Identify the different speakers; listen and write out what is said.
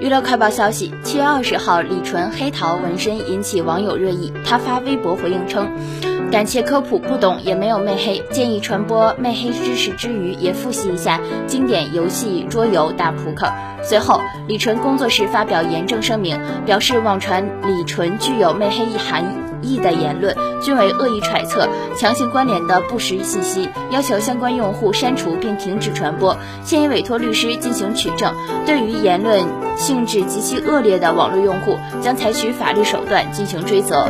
Speaker 1: 娱乐快报消息：七月二十号，李纯黑桃纹身引起网友热议。他发微博回应称，感谢科普，不懂也没有媚黑，建议传播媚黑知识之余，也复习一下经典游戏桌游打扑克。随后，李纯工作室发表严正声明，表示网传李纯具有媚黑含义的言论均为恶意揣测、强行关联的不实信息，要求相关用户删除并停止传播，现已委托律师进行取证。对于言论性质极其恶劣的网络用户，将采取法律手段进行追责。